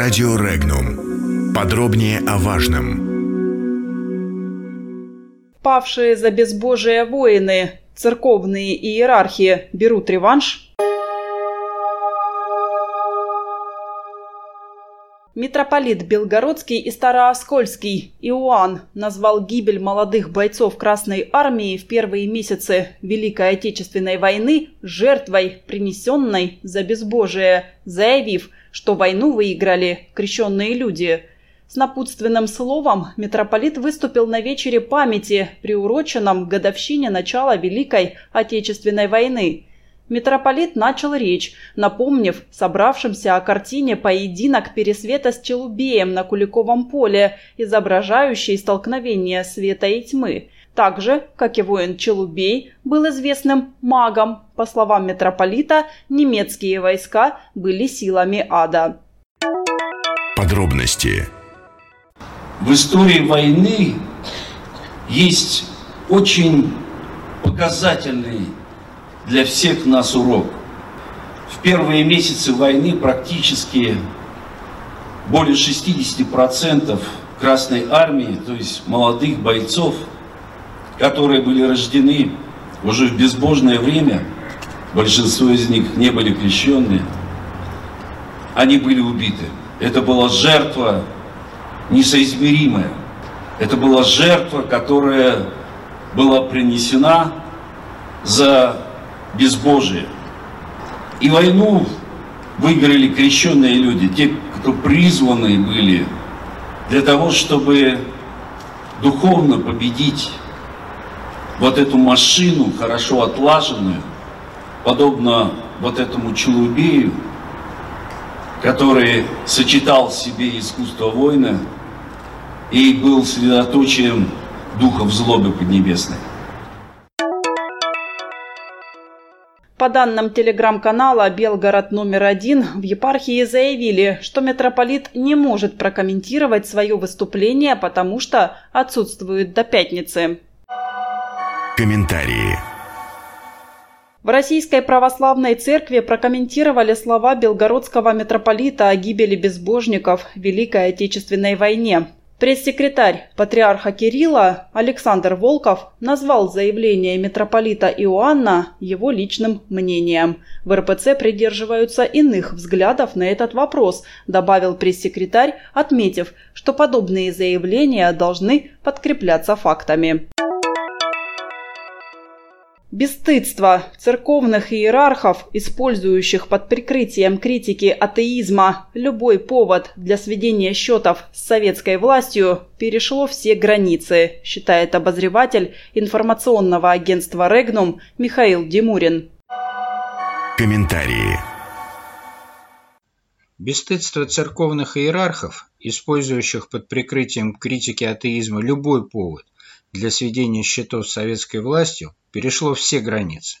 Радио Регнум. Подробнее о важном. Павшие за безбожие воины, церковные иерархи берут реванш – Митрополит Белгородский и Старооскольский Иоанн назвал гибель молодых бойцов Красной Армии в первые месяцы Великой Отечественной войны жертвой, принесенной за безбожие, заявив, что войну выиграли крещенные люди. С напутственным словом митрополит выступил на вечере памяти, приуроченном годовщине начала Великой Отечественной войны – Митрополит начал речь, напомнив собравшимся о картине «Поединок Пересвета с Челубеем на Куликовом поле», изображающей столкновение света и тьмы. Так же, как и воин Челубей, был известным магом. По словам митрополита, немецкие войска были силами ада. Подробности. В истории войны есть очень показательный для всех нас урок. В первые месяцы войны практически более 60% Красной Армии, то есть молодых бойцов, которые были рождены уже в безбожное время, большинство из них не были крещенные, они были убиты. Это была жертва несоизмеримая. Это была жертва, которая была принесена за безбожие. И войну выиграли крещенные люди, те, кто призваны были для того, чтобы духовно победить вот эту машину, хорошо отлаженную, подобно вот этому Челубею, который сочетал в себе искусство воина и был средоточием духов злобы поднебесной. По данным телеграм-канала «Белгород номер один» в епархии заявили, что митрополит не может прокомментировать свое выступление, потому что отсутствует до пятницы. Комментарии. В Российской Православной Церкви прокомментировали слова белгородского митрополита о гибели безбожников в Великой Отечественной войне. Пресс-секретарь патриарха Кирилла Александр Волков назвал заявление митрополита Иоанна его личным мнением. В РПЦ придерживаются иных взглядов на этот вопрос, добавил пресс-секретарь, отметив, что подобные заявления должны подкрепляться фактами. Бесстыдство церковных иерархов, использующих под прикрытием критики атеизма любой повод для сведения счетов с советской властью, перешло все границы, считает обозреватель информационного агентства «Регнум» Михаил Димурин. Комментарии. Бесстыдство церковных иерархов, использующих под прикрытием критики атеизма любой повод для сведения счетов с советской властью, перешло все границы.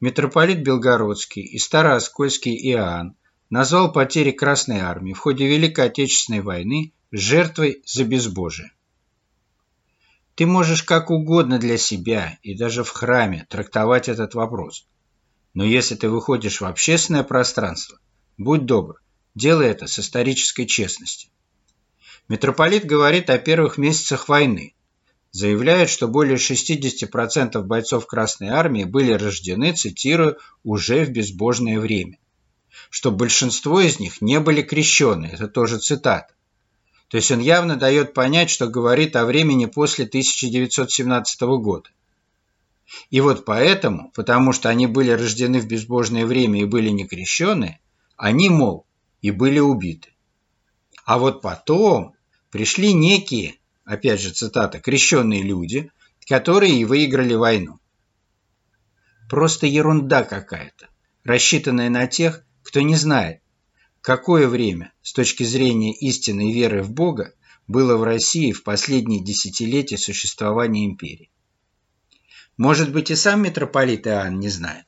Митрополит Белгородский и Старооскольский Иоанн назвал потери Красной Армии в ходе Великой Отечественной войны жертвой за безбожие. Ты можешь как угодно для себя и даже в храме трактовать этот вопрос. Но если ты выходишь в общественное пространство, будь добр, делай это с исторической честностью. Митрополит говорит о первых месяцах войны, заявляет, что более 60% бойцов Красной Армии были рождены, цитирую, «уже в безбожное время», что большинство из них не были крещены, это тоже цитата. То есть он явно дает понять, что говорит о времени после 1917 года. И вот поэтому, потому что они были рождены в безбожное время и были не крещены, они, мол, и были убиты. А вот потом пришли некие опять же цитата, крещенные люди, которые и выиграли войну. Просто ерунда какая-то, рассчитанная на тех, кто не знает, какое время с точки зрения истинной веры в Бога было в России в последние десятилетия существования империи. Может быть и сам митрополит Иоанн не знает.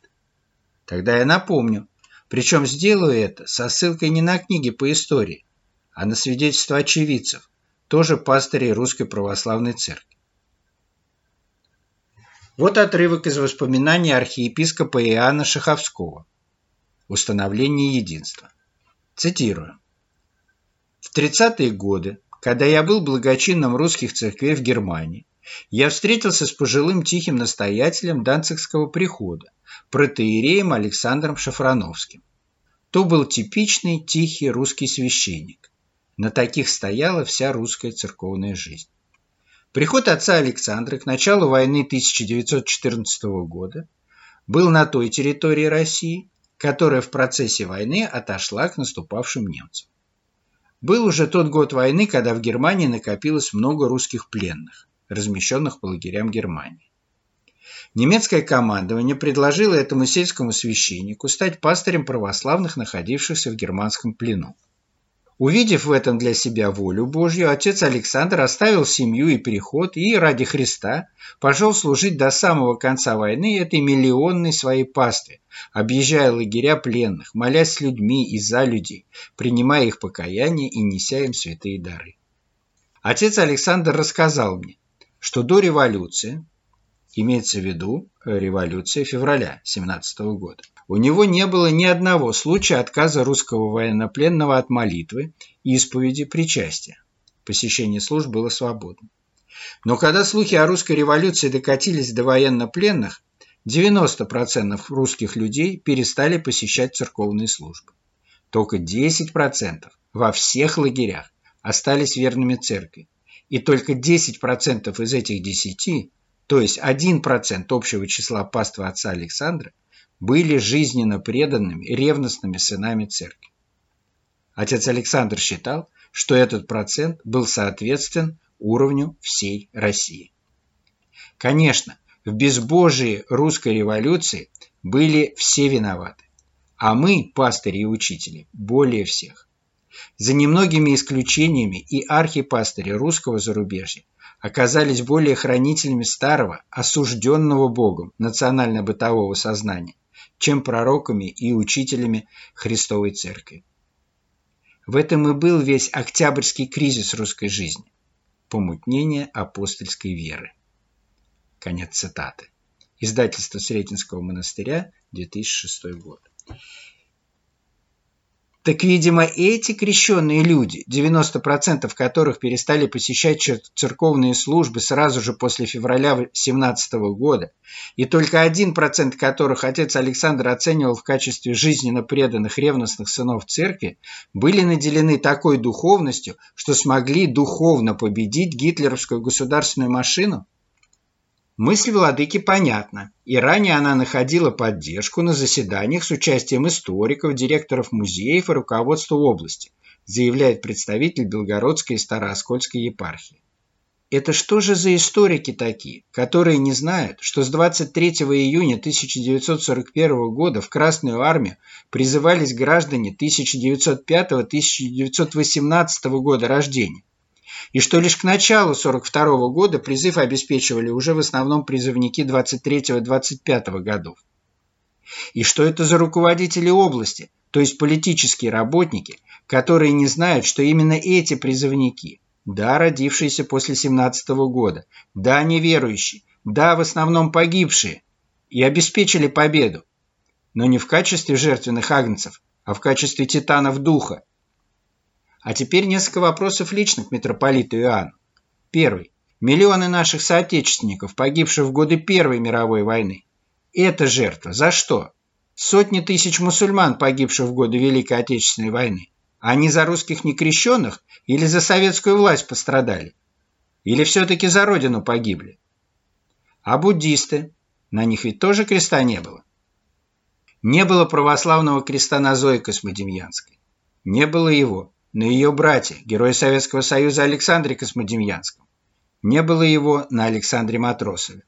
Тогда я напомню, причем сделаю это со ссылкой не на книги по истории, а на свидетельства очевидцев, тоже пастырей Русской Православной Церкви. Вот отрывок из воспоминаний архиепископа Иоанна Шаховского «Установление единства». Цитирую. В 30-е годы, когда я был благочинным русских церквей в Германии, я встретился с пожилым тихим настоятелем Данцигского прихода, протеереем Александром Шафрановским. То был типичный тихий русский священник. На таких стояла вся русская церковная жизнь. Приход отца Александра к началу войны 1914 года был на той территории России, которая в процессе войны отошла к наступавшим немцам. Был уже тот год войны, когда в Германии накопилось много русских пленных, размещенных по лагерям Германии. Немецкое командование предложило этому сельскому священнику стать пастырем православных, находившихся в германском плену. Увидев в этом для себя волю Божью, отец Александр оставил семью и переход и ради Христа пошел служить до самого конца войны этой миллионной своей пастве, объезжая лагеря пленных, молясь с людьми и за людей, принимая их покаяние и неся им святые дары. Отец Александр рассказал мне, что до революции, имеется в виду революция февраля 17 года, у него не было ни одного случая отказа русского военнопленного от молитвы, исповеди, причастия. Посещение служб было свободно. Но когда слухи о русской революции докатились до военнопленных, 90% русских людей перестали посещать церковные службы. Только 10% во всех лагерях остались верными церкви. И только 10% из этих 10, то есть 1% общего числа паства отца Александра, были жизненно преданными, ревностными сынами церкви. Отец Александр считал, что этот процент был соответствен уровню всей России. Конечно, в безбожии русской революции были все виноваты, а мы, пастыри и учители, более всех. За немногими исключениями и архипастыри русского зарубежья оказались более хранителями старого, осужденного Богом национально-бытового сознания, чем пророками и учителями Христовой Церкви. В этом и был весь октябрьский кризис русской жизни – помутнение апостольской веры. Конец цитаты. Издательство Сретенского монастыря, 2006 год. Так, видимо, эти крещенные люди, 90% которых перестали посещать церковные службы сразу же после февраля 17 года, и только 1% которых отец Александр оценивал в качестве жизненно преданных ревностных сынов церкви, были наделены такой духовностью, что смогли духовно победить гитлеровскую государственную машину? Мысль владыки понятна, и ранее она находила поддержку на заседаниях с участием историков, директоров музеев и руководства области, заявляет представитель Белгородской и Старооскольской епархии. Это что же за историки такие, которые не знают, что с 23 июня 1941 года в Красную армию призывались граждане 1905-1918 года рождения, и что лишь к началу 42 года призыв обеспечивали уже в основном призывники 23-25 годов. И что это за руководители области, то есть политические работники, которые не знают, что именно эти призывники, да, родившиеся после 17 года, да, неверующие, да, в основном погибшие, и обеспечили победу, но не в качестве жертвенных агнцев, а в качестве титанов духа, а теперь несколько вопросов лично к митрополиту Иоанну. Первый. Миллионы наших соотечественников, погибших в годы Первой мировой войны. Это жертва. За что? Сотни тысяч мусульман, погибших в годы Великой Отечественной войны. Они за русских некрещенных или за советскую власть пострадали? Или все-таки за родину погибли? А буддисты? На них ведь тоже креста не было. Не было православного креста на Зое Космодемьянской. Не было его на ее брате, героя Советского Союза Александре Космодемьянском. Не было его на Александре Матросове.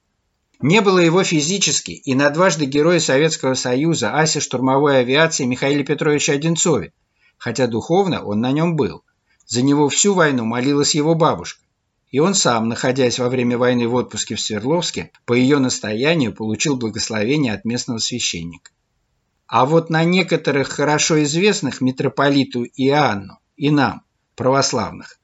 Не было его физически и на дважды героя Советского Союза Аси штурмовой авиации Михаиле Петровиче Одинцове, хотя духовно он на нем был. За него всю войну молилась его бабушка. И он сам, находясь во время войны в отпуске в Свердловске, по ее настоянию получил благословение от местного священника. А вот на некоторых хорошо известных митрополиту Иоанну и нам, православных,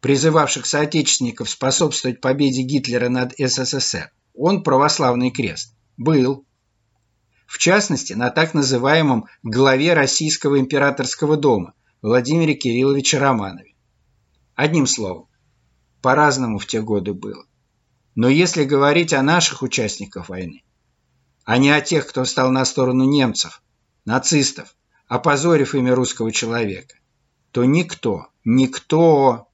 призывавших соотечественников способствовать победе Гитлера над СССР, он православный крест. Был. В частности, на так называемом главе Российского императорского дома Владимире Кирилловиче Романове. Одним словом, по-разному в те годы было. Но если говорить о наших участниках войны, а не о тех, кто стал на сторону немцев, нацистов, опозорив имя русского человека, то никто, никто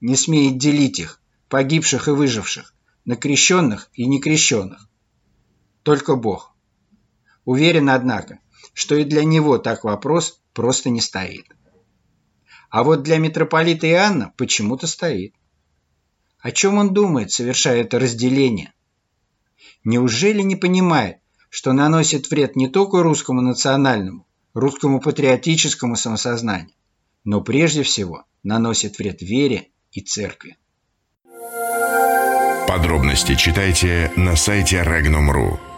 не смеет делить их, погибших и выживших, на крещенных и некрещенных. Только Бог. Уверен, однако, что и для него так вопрос просто не стоит. А вот для митрополита Иоанна почему-то стоит. О чем он думает, совершая это разделение? Неужели не понимает, что наносит вред не только русскому национальному, русскому патриотическому самосознанию, но прежде всего наносит вред вере и церкви? Подробности читайте на сайте Regnum.ru.